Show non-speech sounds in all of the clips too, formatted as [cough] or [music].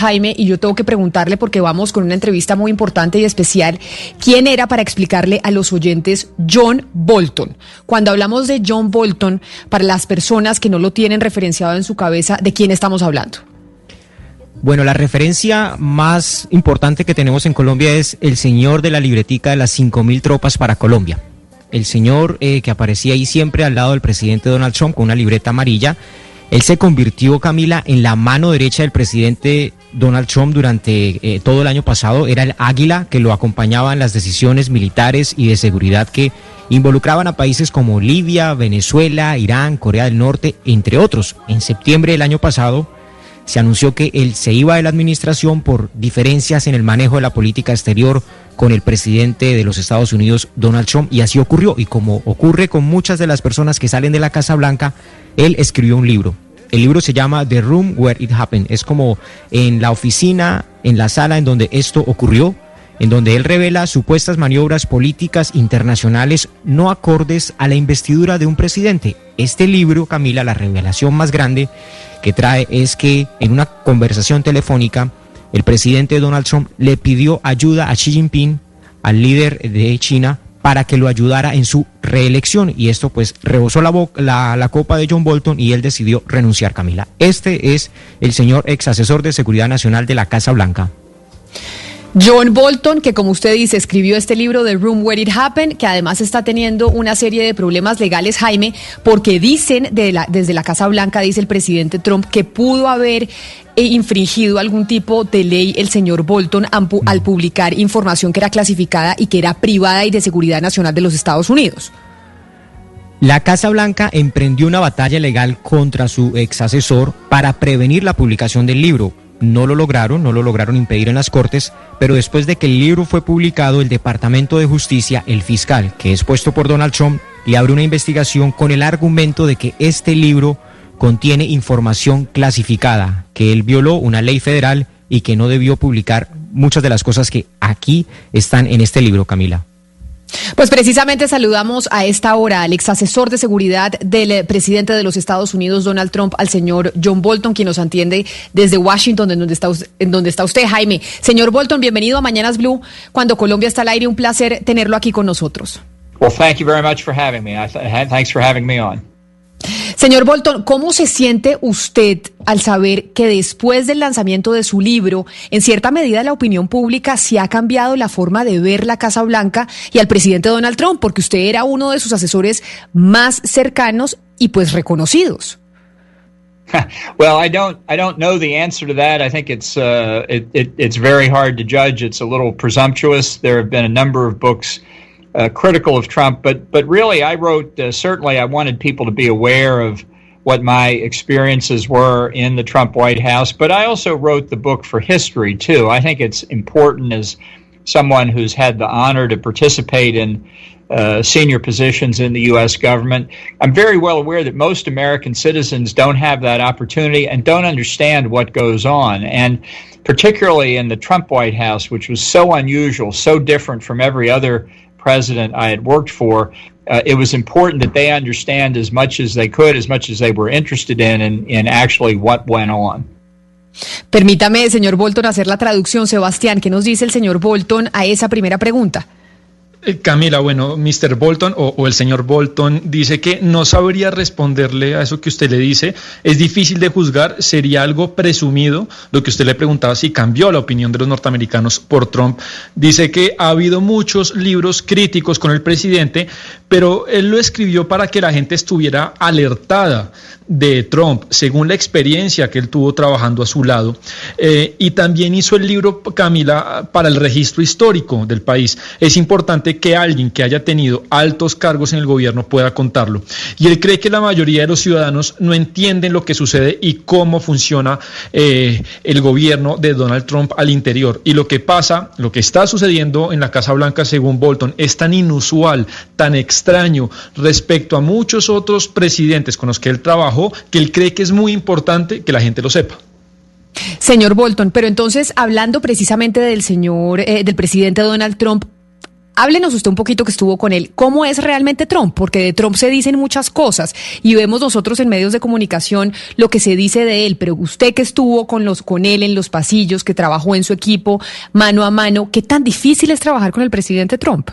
Jaime, y yo tengo que preguntarle porque vamos con una entrevista muy importante y especial, ¿quién era para explicarle a los oyentes John Bolton? Cuando hablamos de John Bolton, para las personas que no lo tienen referenciado en su cabeza, ¿de quién estamos hablando? Bueno, la referencia más importante que tenemos en Colombia es el señor de la libretica de las 5.000 tropas para Colombia. El señor eh, que aparecía ahí siempre al lado del presidente Donald Trump con una libreta amarilla él se convirtió, Camila, en la mano derecha del presidente Donald Trump durante eh, todo el año pasado. Era el águila que lo acompañaba en las decisiones militares y de seguridad que involucraban a países como Libia, Venezuela, Irán, Corea del Norte, entre otros. En septiembre del año pasado se anunció que él se iba de la administración por diferencias en el manejo de la política exterior con el presidente de los Estados Unidos, Donald Trump, y así ocurrió. Y como ocurre con muchas de las personas que salen de la Casa Blanca, él escribió un libro. El libro se llama The Room Where It Happened. Es como en la oficina, en la sala en donde esto ocurrió, en donde él revela supuestas maniobras políticas internacionales no acordes a la investidura de un presidente. Este libro, Camila, la revelación más grande que trae es que en una conversación telefónica, el presidente Donald Trump le pidió ayuda a Xi Jinping, al líder de China, para que lo ayudara en su reelección y esto pues rebosó la, la, copa de John Bolton y él decidió renunciar, Camila. Este es el señor ex asesor de Seguridad Nacional de la Casa Blanca. John Bolton, que como usted dice, escribió este libro The Room Where It Happened, que además está teniendo una serie de problemas legales, Jaime, porque dicen de desde la Casa Blanca, dice el presidente Trump, que pudo haber eh, infringido algún tipo de ley el señor Bolton al publicar información que era clasificada y que era privada y de seguridad nacional de los Estados Unidos. La Casa Blanca emprendió una batalla legal contra su ex asesor para prevenir la publicación del libro no lo lograron, no lo lograron impedir en las Cortes, pero después de que el libro fue publicado, el Departamento de Justicia, el fiscal, que es puesto por Donald Trump, le abre una investigación con el argumento de que este libro contiene información clasificada, que él violó una ley federal y que no debió publicar muchas de las cosas que aquí están en este libro, Camila. Pues precisamente saludamos a esta hora al ex asesor de seguridad del eh, presidente de los Estados Unidos, Donald Trump, al señor John Bolton, quien nos atiende desde Washington, en donde está, en donde está usted, Jaime. Señor Bolton, bienvenido a Mañanas Blue. Cuando Colombia está al aire, un placer tenerlo aquí con nosotros. Well, thank you very much for having me. Thanks for having me on. Señor Bolton, ¿cómo se siente usted al saber que después del lanzamiento de su libro, en cierta medida la opinión pública se ha cambiado la forma de ver la Casa Blanca y al presidente Donald Trump? Porque usted era uno de sus asesores más cercanos y pues reconocidos. [laughs] well, I don't, I don't know the answer to that. I think it's, uh, it, it, it's very hard to judge. It's a little presumptuous. There have been a number of books uh, critical of Trump, but but really, I wrote uh, certainly I wanted people to be aware of what my experiences were in the Trump White House, but I also wrote the book for history too. I think it's important as someone who's had the honor to participate in uh, senior positions in the U.S. government. I'm very well aware that most American citizens don't have that opportunity and don't understand what goes on. And particularly in the Trump White House, which was so unusual, so different from every other president I had worked for, uh, it was important that they understand as much as they could, as much as they were interested in, in, in actually what went on. Permítame, señor Bolton, hacer la traducción. Sebastián, ¿qué nos dice el señor Bolton a esa primera pregunta? Eh, Camila, bueno, Mr. Bolton o, el señor Bolton dice que no sabría responderle a eso que usted le dice. Es difícil de juzgar, sería algo presumido. Lo que usted le preguntaba si cambió la opinión de los norteamericanos por Trump. Dice que ha habido muchos libros críticos con el presidente, pero él lo escribió para que la gente estuviera alertada de Trump, según la experiencia que él tuvo trabajando a su lado. Eh, y también hizo el libro, Camila, para el registro histórico del país. Es importante que alguien que haya tenido altos cargos en el gobierno pueda contarlo. Y él cree que la mayoría de los ciudadanos no entienden lo que sucede y cómo funciona eh, el gobierno de Donald Trump al interior. Y lo que pasa, lo que está sucediendo en la Casa Blanca, según Bolton, es tan inusual, tan extraño respecto a muchos otros presidentes con los que él trabajó, que él cree que es muy importante que la gente lo sepa. Señor Bolton, pero entonces hablando precisamente del señor, eh, del presidente Donald Trump, Háblenos usted un poquito que estuvo con él. ¿Cómo es realmente Trump? Porque de Trump se dicen muchas cosas y vemos nosotros en medios de comunicación lo que se dice de él. Pero usted que estuvo con los con él en los pasillos, que trabajó en su equipo mano a mano, ¿qué tan difícil es trabajar con el presidente Trump?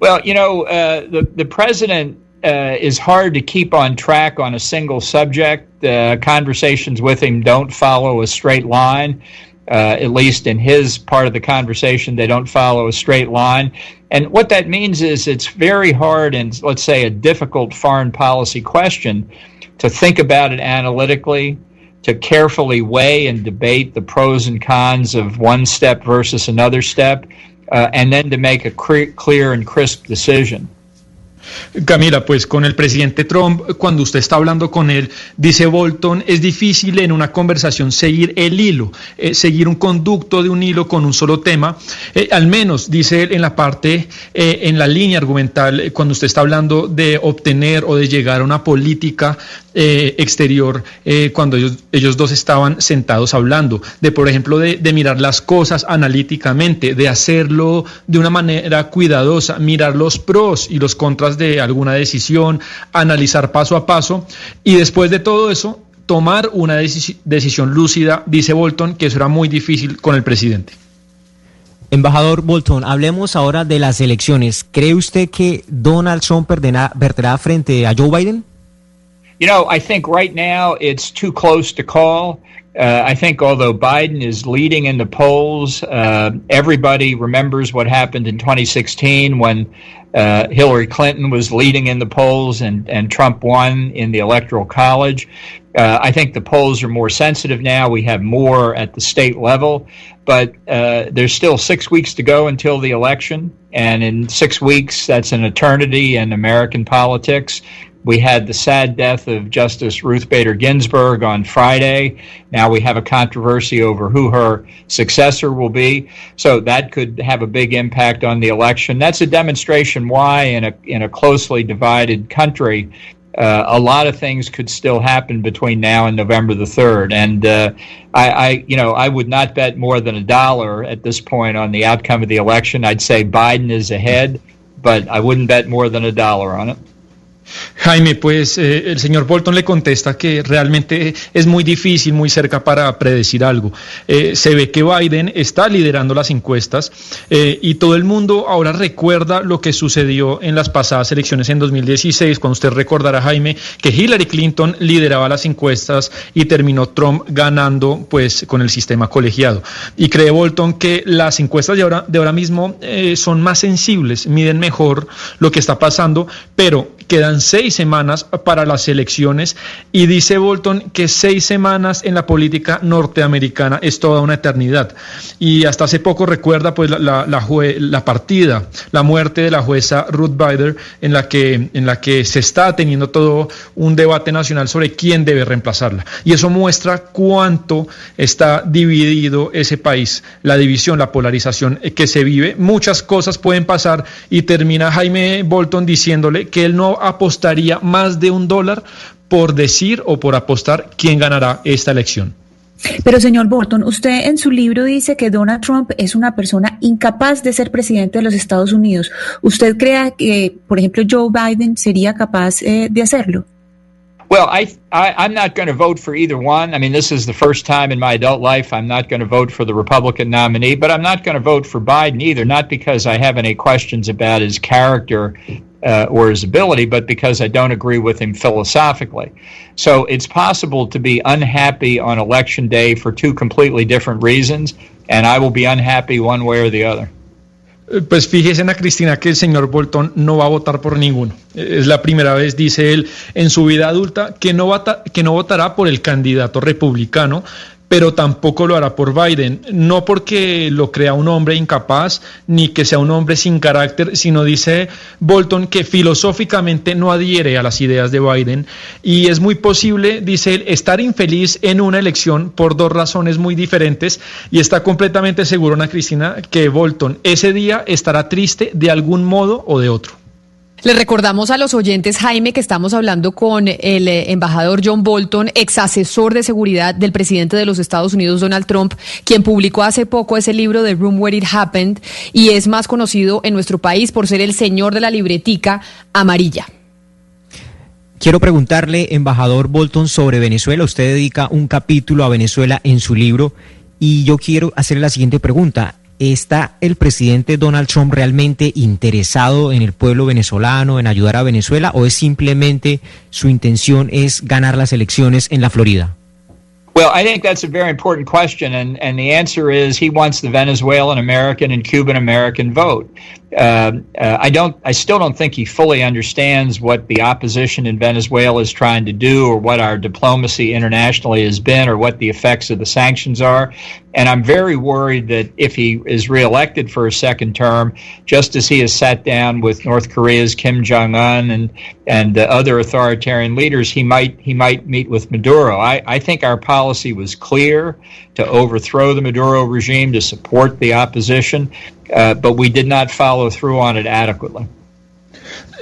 Well, you know, uh, the the president uh, is hard to keep on track on a single subject. Uh, conversations with him don't follow a straight line. Uh, at least in his part of the conversation, they don't follow a straight line. And what that means is it's very hard and let's say, a difficult foreign policy question to think about it analytically, to carefully weigh and debate the pros and cons of one step versus another step, uh, and then to make a clear and crisp decision. Camila, pues con el presidente Trump, cuando usted está hablando con él, dice Bolton, es difícil en una conversación seguir el hilo, eh, seguir un conducto de un hilo con un solo tema. Eh, al menos, dice él, en la parte, eh, en la línea argumental, cuando usted está hablando de obtener o de llegar a una política exterior, cuando ellos, ellos, dos estaban sentados hablando, de, por ejemplo, de, de mirar las cosas analíticamente, de hacerlo de una manera cuidadosa, mirar los pros y los contras de alguna decisión, analizar paso a paso y después de todo eso tomar una decisión lúcida, dice Bolton, que eso era muy difícil con el presidente. Embajador Bolton, hablemos ahora de las elecciones. ¿Cree usted que Donald Trump perderá frente a Joe Biden? You know, I think right now it's too close to call. Uh, I think although Biden is leading in the polls, uh, everybody remembers what happened in 2016 when uh, Hillary Clinton was leading in the polls and, and Trump won in the Electoral College. Uh, I think the polls are more sensitive now. We have more at the state level, but uh, there's still six weeks to go until the election. And in six weeks, that's an eternity in American politics. We had the sad death of Justice Ruth Bader Ginsburg on Friday. Now we have a controversy over who her successor will be. So that could have a big impact on the election. That's a demonstration why, in a, in a closely divided country, uh, a lot of things could still happen between now and November the third. And uh, I, I, you know, I would not bet more than a dollar at this point on the outcome of the election. I'd say Biden is ahead, but I wouldn't bet more than a dollar on it. Jaime, pues eh, el señor Bolton le contesta que realmente es muy difícil, muy cerca para predecir algo. Eh, se ve que Biden está liderando las encuestas eh, y todo el mundo ahora recuerda lo que sucedió en las pasadas elecciones en 2016, cuando usted recordará, Jaime, que Hillary Clinton lideraba las encuestas y terminó Trump ganando pues con el sistema colegiado. Y cree Bolton que las encuestas de ahora, de ahora mismo son más sensibles, miden mejor lo que está pasando, pero quedan seis semanas para las elecciones y dice Bolton que seis semanas en la política norteamericana es toda una eternidad. Y hasta hace poco recuerda pues la, la, partida, la muerte de la jueza Ruth Bader en la, que, en la que se está teniendo todo un debate nacional sobre quién debe reemplazarla. Y eso muestra cuánto está dividido ese país, la división, la polarización que se vive. Muchas cosas pueden pasar y termina Jaime Bolton diciéndole que él no apostaría más de un dólar por decir o por apostar quién ganará esta elección. Pero señor Bolton, usted en su libro dice que Donald Trump es una persona incapaz de ser presidente de los Estados Unidos. ¿Usted cree que, por ejemplo, Joe Biden sería capaz eh, de hacerlo? Well, I, I am not going to vote for either one. I mean, this is the first time in my adult life I'm not going to vote for the Republican nominee, but I'm not going to vote for Biden either. Not because I have any questions about his character uh, or his ability, but because I don't agree with him philosophically. So it's possible to be unhappy on election day for two completely different reasons, and I will be unhappy one way or the other. Pues fíjese, Ana Cristina, que el señor Bolton no va a votar por ninguno. Es la primera vez, dice él, en su vida adulta que no, vota, que no votará por el candidato republicano, pero tampoco lo hará por Biden, no porque lo crea un hombre incapaz ni que sea un hombre sin carácter, sino dice Bolton que filosóficamente no adhiere a las ideas de Biden. Y es muy posible, dice él, estar infeliz en una elección por dos razones muy diferentes. Y está completamente seguro, Ana Cristina, que Bolton ese día estará triste de algún modo o de otro. Le recordamos a los oyentes, Jaime, que estamos hablando con el eh, embajador John Bolton, ex asesor de seguridad del presidente de los Estados Unidos, Donald Trump, quien publicó hace poco ese libro de Room Where It Happened y es más conocido en nuestro país por ser el señor de la libretica amarilla. Quiero preguntarle, embajador Bolton, sobre Venezuela. Usted dedica un capítulo a Venezuela en su libro y yo quiero hacerle la siguiente pregunta. ¿Está el presidente Donald Trump realmente interesado en el pueblo venezolano, en ayudar a Venezuela, o es simplemente su intención es ganar las elecciones en la Florida? Well, I think that's a very important question, and, and the answer is he wants the Venezuelan American and Cuban American vote. Uh, uh, I don't. I still don't think he fully understands what the opposition in Venezuela is trying to do, or what our diplomacy internationally has been, or what the effects of the sanctions are. And I'm very worried that if he is reelected for a second term, just as he has sat down with North Korea's Kim Jong Un and and uh, other authoritarian leaders, he might he might meet with Maduro. I, I think our policy was clear to overthrow the Maduro regime, to support the opposition, uh, but we did not follow through on it adequately.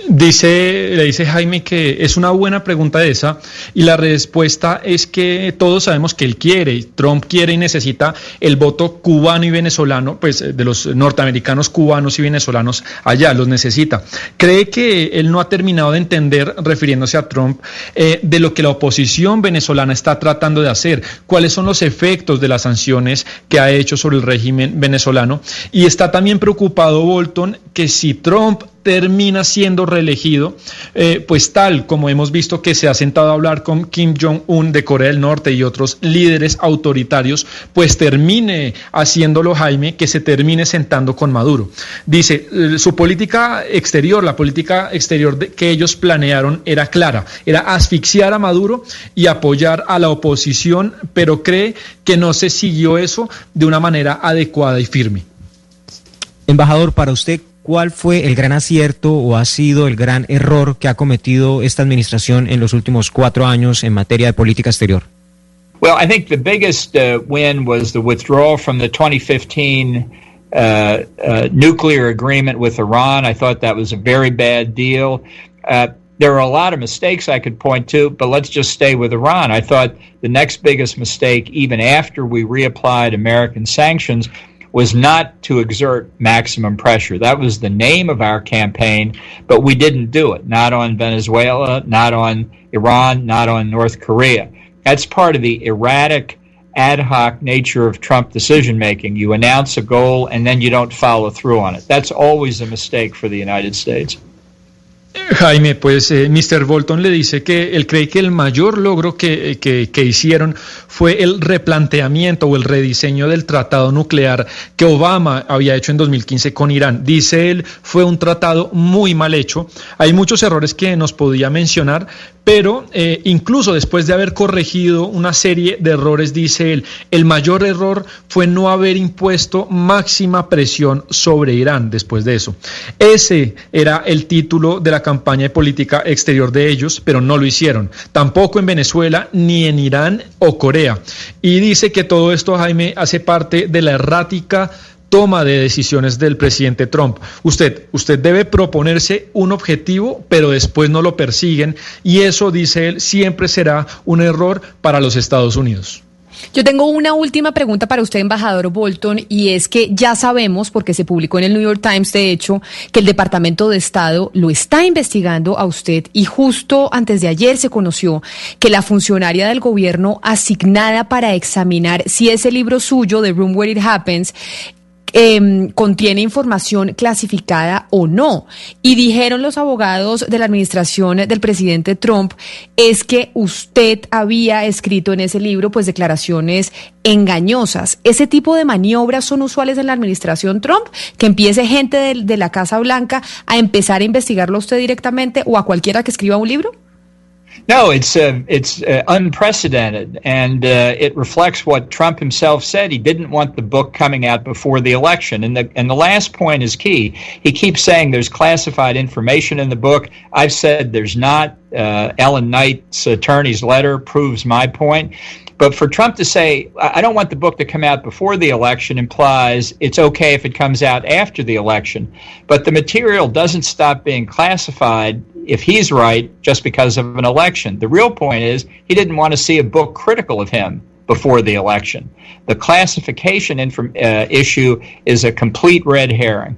Dice, le dice Jaime que es una buena pregunta esa y la respuesta es que todos sabemos que él quiere, Trump quiere y necesita el voto cubano y venezolano, pues de los norteamericanos cubanos y venezolanos allá, los necesita. Cree que él no ha terminado de entender, refiriéndose a Trump, eh, de lo que la oposición venezolana está tratando de hacer, cuáles son los efectos de las sanciones que ha hecho sobre el régimen venezolano y está también preocupado Bolton que si Trump termina siendo reelegido, eh, pues tal como hemos visto que se ha sentado a hablar con Kim Jong-un de Corea del Norte y otros líderes autoritarios, pues termine haciéndolo Jaime, que se termine sentando con Maduro. Dice, eh, su política exterior, la política exterior que ellos planearon era clara, era asfixiar a Maduro y apoyar a la oposición, pero cree que no se siguió eso de una manera adecuada y firme. Embajador, para usted, ¿Cuál fue el gran acierto o ha sido el gran error que ha cometido esta administración en los últimos cuatro años en materia de política exterior? Well, I think the biggest uh, win was the withdrawal from the 2015 uh, uh, nuclear agreement with Iran. I thought that was a very bad deal. Uh, there are a lot of mistakes I could point to, but let's just stay with Iran. I thought the next biggest mistake, even after we reapplied American sanctions, was not to exert maximum pressure. That was the name of our campaign, but we didn't do it. Not on Venezuela, not on Iran, not on North Korea. That's part of the erratic, ad hoc nature of Trump decision making. You announce a goal and then you don't follow through on it. That's always a mistake for the United States. Jaime, pues eh, Mr. Bolton le dice que él cree que el mayor logro que, que, que, hicieron fue el replanteamiento o el rediseño del tratado nuclear que Obama había hecho en 2015 con Irán. Dice él, fue un tratado muy mal hecho. Hay muchos errores que nos podía mencionar, pero eh, incluso después de haber corregido una serie de errores, dice él, el mayor error fue no haber impuesto máxima presión sobre Irán después de eso. Ese era el título de la campaña de política exterior de ellos, pero no lo hicieron, tampoco en Venezuela, ni en Irán o Corea. Y dice que todo esto, Jaime, hace parte de la errática toma de decisiones del presidente Trump. Usted, usted debe proponerse un objetivo, pero después no lo persiguen y eso, dice él, siempre será un error para los Estados Unidos. Yo tengo una última pregunta para usted, embajador Bolton, y es que ya sabemos, porque se publicó en el New York Times, de hecho, que el Departamento de Estado lo está investigando a usted y justo antes de ayer se conoció que la funcionaria del gobierno asignada para examinar si ese libro suyo, The Room Where It Happens, eh, contiene información clasificada o no. Y dijeron los abogados de la administración del presidente Trump es que usted había escrito en ese libro pues declaraciones engañosas. ¿Ese tipo de maniobras son usuales en la administración Trump? Que empiece gente de, de la Casa Blanca a empezar a investigarlo a usted directamente o a cualquiera que escriba un libro? No, it's uh, it's uh, unprecedented, and uh, it reflects what Trump himself said. He didn't want the book coming out before the election, and the and the last point is key. He keeps saying there's classified information in the book. I've said there's not. Uh, Ellen Knight's attorney's letter proves my point. But for Trump to say, I don't want the book to come out before the election implies it's okay if it comes out after the election. But the material doesn't stop being classified if he's right just because of an election. The real point is he didn't want to see a book critical of him before the election. The classification inform- uh, issue is a complete red herring.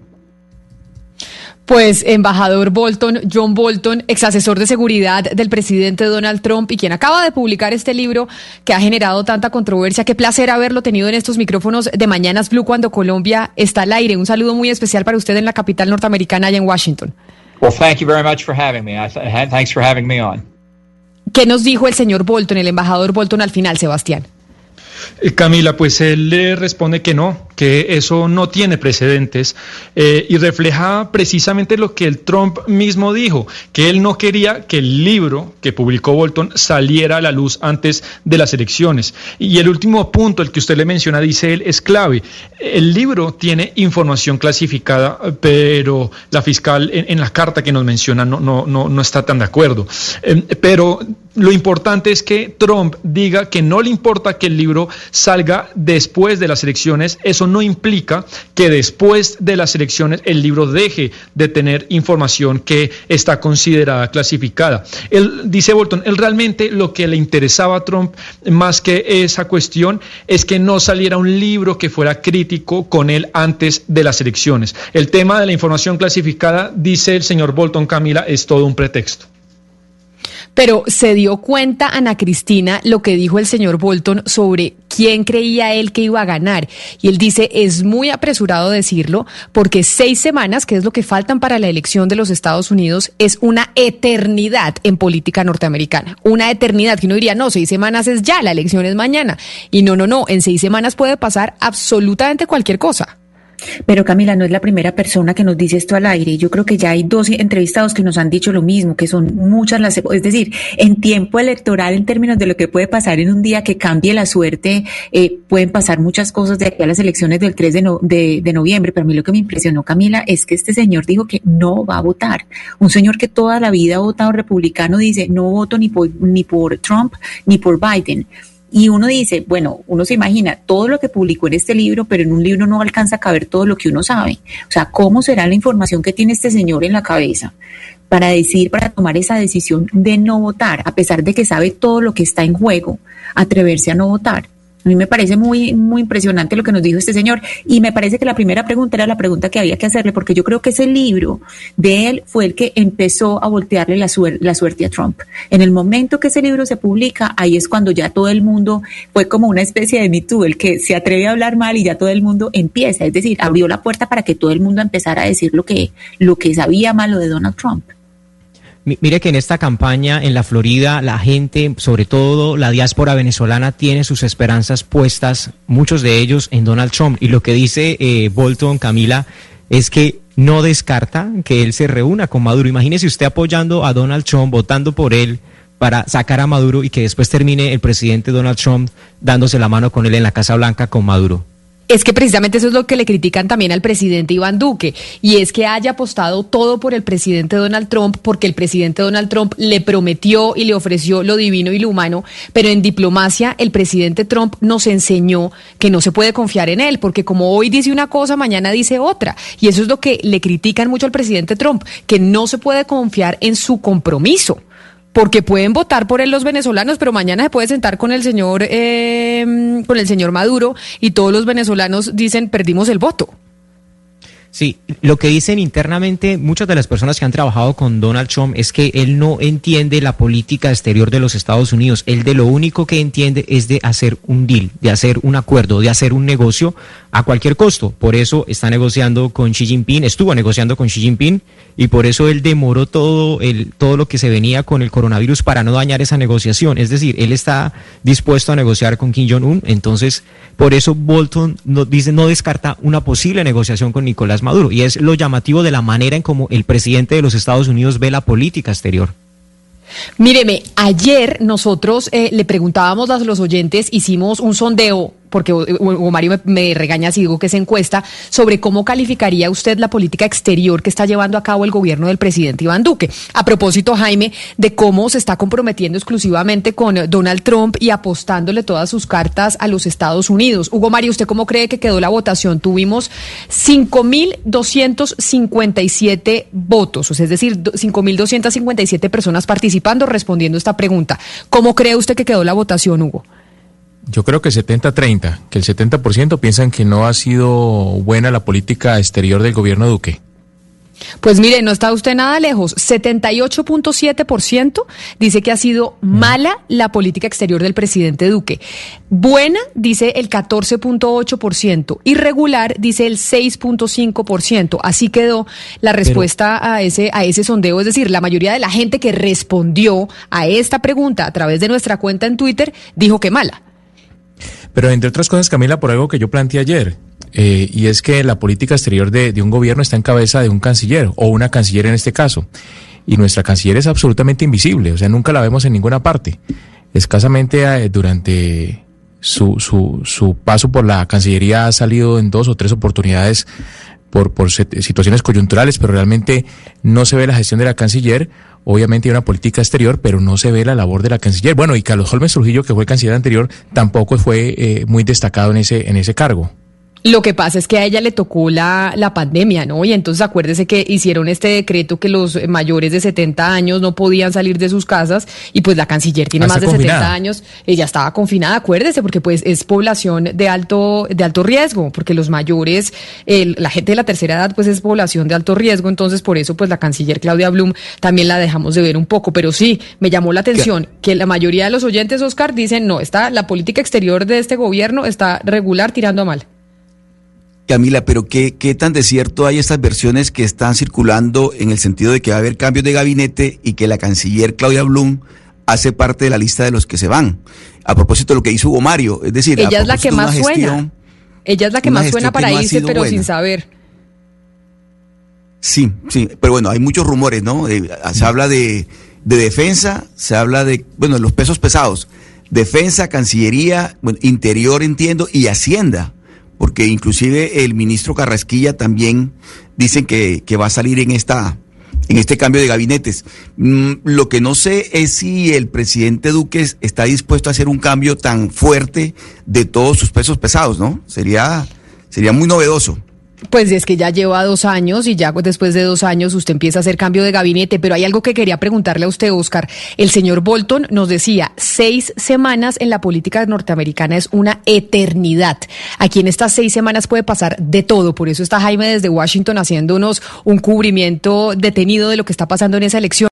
Pues embajador Bolton, John Bolton, ex asesor de seguridad del presidente Donald Trump y quien acaba de publicar este libro que ha generado tanta controversia. Qué placer haberlo tenido en estos micrófonos de Mañanas Blue cuando Colombia está al aire. Un saludo muy especial para usted en la capital norteamericana allá en Washington. Well, thank you very much for having me. thanks for having me on. ¿Qué nos dijo el señor Bolton, el embajador Bolton al final, Sebastián? Eh, Camila, pues él le responde que no, que eso no tiene precedentes eh, y refleja precisamente lo que el Trump mismo dijo, que él no quería que el libro que publicó Bolton saliera a la luz antes de las elecciones. Y el último punto, el que usted le menciona, dice él, es clave. El libro tiene información clasificada, pero la fiscal en, la carta que nos menciona no, no, no, no está tan de acuerdo. Eh, pero lo importante es que Trump diga que no le importa que el libro salga después de las elecciones. Eso no implica que después de las elecciones el libro deje de tener información que está considerada clasificada. Él dice Bolton, él realmente lo que le interesaba a Trump más que esa cuestión es que no saliera un libro que fuera crítico con él antes de las elecciones. El tema de la información clasificada, dice el señor Bolton Camila, es todo un pretexto. Pero se dio cuenta Ana Cristina lo que dijo el señor Bolton sobre quién creía él que iba a ganar. Y él dice, es muy apresurado decirlo, porque seis semanas, que es lo que faltan para la elección de los Estados Unidos, es una eternidad en política norteamericana. Una eternidad que uno diría, no, seis semanas es ya, la elección es mañana. Y no, no, no, en seis semanas puede pasar absolutamente cualquier cosa. Pero Camila, no es la primera persona que nos dice esto al aire. Yo creo que ya hay dos entrevistados que nos han dicho lo mismo, que son muchas las... Es decir, en tiempo electoral, en términos de lo que puede pasar en un día que cambie la suerte, eh, pueden pasar muchas cosas de aquí a las elecciones del 3 de, de, noviembre. Pero a mí lo que me impresionó, Camila, es que este señor dijo que no va a votar. Un señor que toda la vida ha votado republicano dice, no voto ni por, ni por Trump ni por Biden. Y uno dice, bueno, uno se imagina todo lo que publicó en este libro, pero en un libro no alcanza a caber todo lo que uno sabe. O sea, ¿cómo será la información que tiene este señor en la cabeza para decir, para tomar esa decisión de no votar, a pesar de que sabe todo lo que está en juego, atreverse a no votar? A mí me parece muy, muy impresionante lo que nos dijo este señor y me parece que la primera pregunta era la pregunta que había que hacerle porque yo creo que ese libro de él fue el que empezó a voltearle la, la suerte a Trump. En el momento que ese libro se publica, ahí es cuando ya todo el mundo fue como una especie de Me el que se atreve a hablar mal y ya todo el mundo empieza, es decir, abrió la puerta para que todo el mundo empezara a decir lo que, lo que sabía malo de Donald Trump. Mire que en esta campaña en la Florida la gente, sobre todo la diáspora venezolana, tiene sus esperanzas puestas, muchos de ellos, en Donald Trump. Y lo que dice eh, Bolton, Camila, es que no descarta que él se reúna con Maduro. Imagínese usted apoyando a Donald Trump, votando por él para sacar a Maduro y que después termine el presidente Donald Trump dándose la mano con él en la Casa Blanca con Maduro. Es que precisamente eso es lo que le critican también al presidente Iván Duque, y es que haya apostado todo por el presidente Donald Trump, porque el presidente Donald Trump le prometió y le ofreció lo divino y lo humano, pero en diplomacia el presidente Trump nos enseñó que no se puede confiar en él, porque como hoy dice una cosa, mañana dice otra, y eso es lo que le critican mucho al presidente Trump, que no se puede confiar en su compromiso porque pueden votar por él los venezolanos, pero mañana se puede sentar con el señor, eh, con el señor Maduro y todos los venezolanos dicen perdimos el voto. Sí, lo que dicen internamente muchas de las personas que han trabajado con Donald Trump es que él no entiende la política exterior de los Estados Unidos. Él de lo único que entiende es de hacer un deal, de hacer un acuerdo, de hacer un negocio a cualquier costo. Por eso está negociando con Xi Jinping, estuvo negociando con Xi Jinping y por eso él demoró todo, el, todo lo que se venía con el coronavirus para no dañar esa negociación. Es decir, él está dispuesto a negociar con Kim Jong-un. Entonces, por eso Bolton no, dice, no descarta una posible negociación con Nicolás Maduro. Y es lo llamativo de la manera en cómo el presidente de los Estados Unidos ve la política exterior. Míreme, ayer nosotros eh, le preguntábamos a los oyentes, hicimos un sondeo porque Hugo Mario me, regaña si digo que es encuesta, sobre cómo calificaría usted la política exterior que está llevando a cabo el gobierno del presidente Iván Duque. A propósito, Jaime, de cómo se está comprometiendo exclusivamente con Donald Trump y apostándole todas sus cartas a los Estados Unidos. Hugo Mario, ¿usted cómo cree que quedó la votación? Tuvimos 5.257 votos, es decir, 5.257 personas participando respondiendo esta pregunta. ¿Cómo cree usted que quedó la votación, Hugo? Yo creo que 70-30, que el 70% piensan que no ha sido buena la política exterior del gobierno Duque. Pues mire, no está usted nada lejos. 78.7% dice que ha sido mala la política exterior del presidente Duque. Buena, dice el 14.8%. Irregular, dice el 6.5%. Así quedó la respuesta a, ese, a ese sondeo. Es decir, la mayoría de la gente que respondió a esta pregunta a través de nuestra cuenta en Twitter dijo que mala. Pero entre otras cosas, Camila, por algo que yo planteé ayer, eh, y es que la política exterior de, un gobierno está en cabeza de un canciller, o una canciller en este caso. Y nuestra canciller es absolutamente invisible, o sea, nunca la vemos en ninguna parte. Escasamente eh, durante su, su, su paso por la Cancillería ha salido en dos o tres oportunidades por, por situaciones coyunturales, pero realmente no se ve la gestión de la canciller Obviamente hay una política exterior, pero no se ve la labor de la canciller. Bueno, y Carlos Holmes Trujillo, que fue canciller anterior, tampoco fue eh, muy destacado en ese, en ese cargo. Lo que pasa es que a ella le tocó la, la pandemia, ¿no? Y entonces acuérdese que hicieron este decreto que los mayores de 70 años no podían salir de sus casas y pues la canciller tiene más de 70 años, ella estaba confinada, acuérdese, porque pues es población de alto, de alto riesgo, porque los mayores, la gente de la tercera edad pues es población de alto riesgo, entonces por eso pues la canciller Claudia Blum también la dejamos de ver un poco, pero sí, me llamó la atención que la mayoría de los oyentes, Oscar, dicen, no, está, la política exterior de este gobierno está regular tirando a mal. Camila, pero ¿qué, ¿qué tan de cierto hay estas versiones que están circulando en el sentido de que va a haber cambios de gabinete y que la canciller Claudia Blum hace parte de la lista de los que se van? A propósito de lo que hizo Hugo Mario, es decir, ella es la que más suena. Ella es la que más suena para irse, pero sin saber. Sí, sí, pero bueno, hay muchos rumores, ¿no? Eh, se habla de, de, defensa, se habla de, bueno, los pesos pesados. Defensa, Cancillería, bueno, Interior, entiendo, y Hacienda porque inclusive el ministro Carrasquilla también dicen que, va a salir en esta en este cambio de gabinetes. Mm, lo que no sé es si el presidente Duque está dispuesto a hacer un cambio tan fuerte de todos sus pesos pesados, ¿no? Sería sería muy novedoso. Pues es que ya lleva dos años y ya después de dos años usted empieza a hacer cambio de gabinete, pero hay algo que quería preguntarle a usted, Oscar. El señor Bolton nos decía, seis semanas en la política norteamericana es una eternidad. Aquí en estas seis semanas puede pasar de todo, por eso está Jaime desde Washington haciéndonos un cubrimiento detenido de lo que está pasando en esa elección.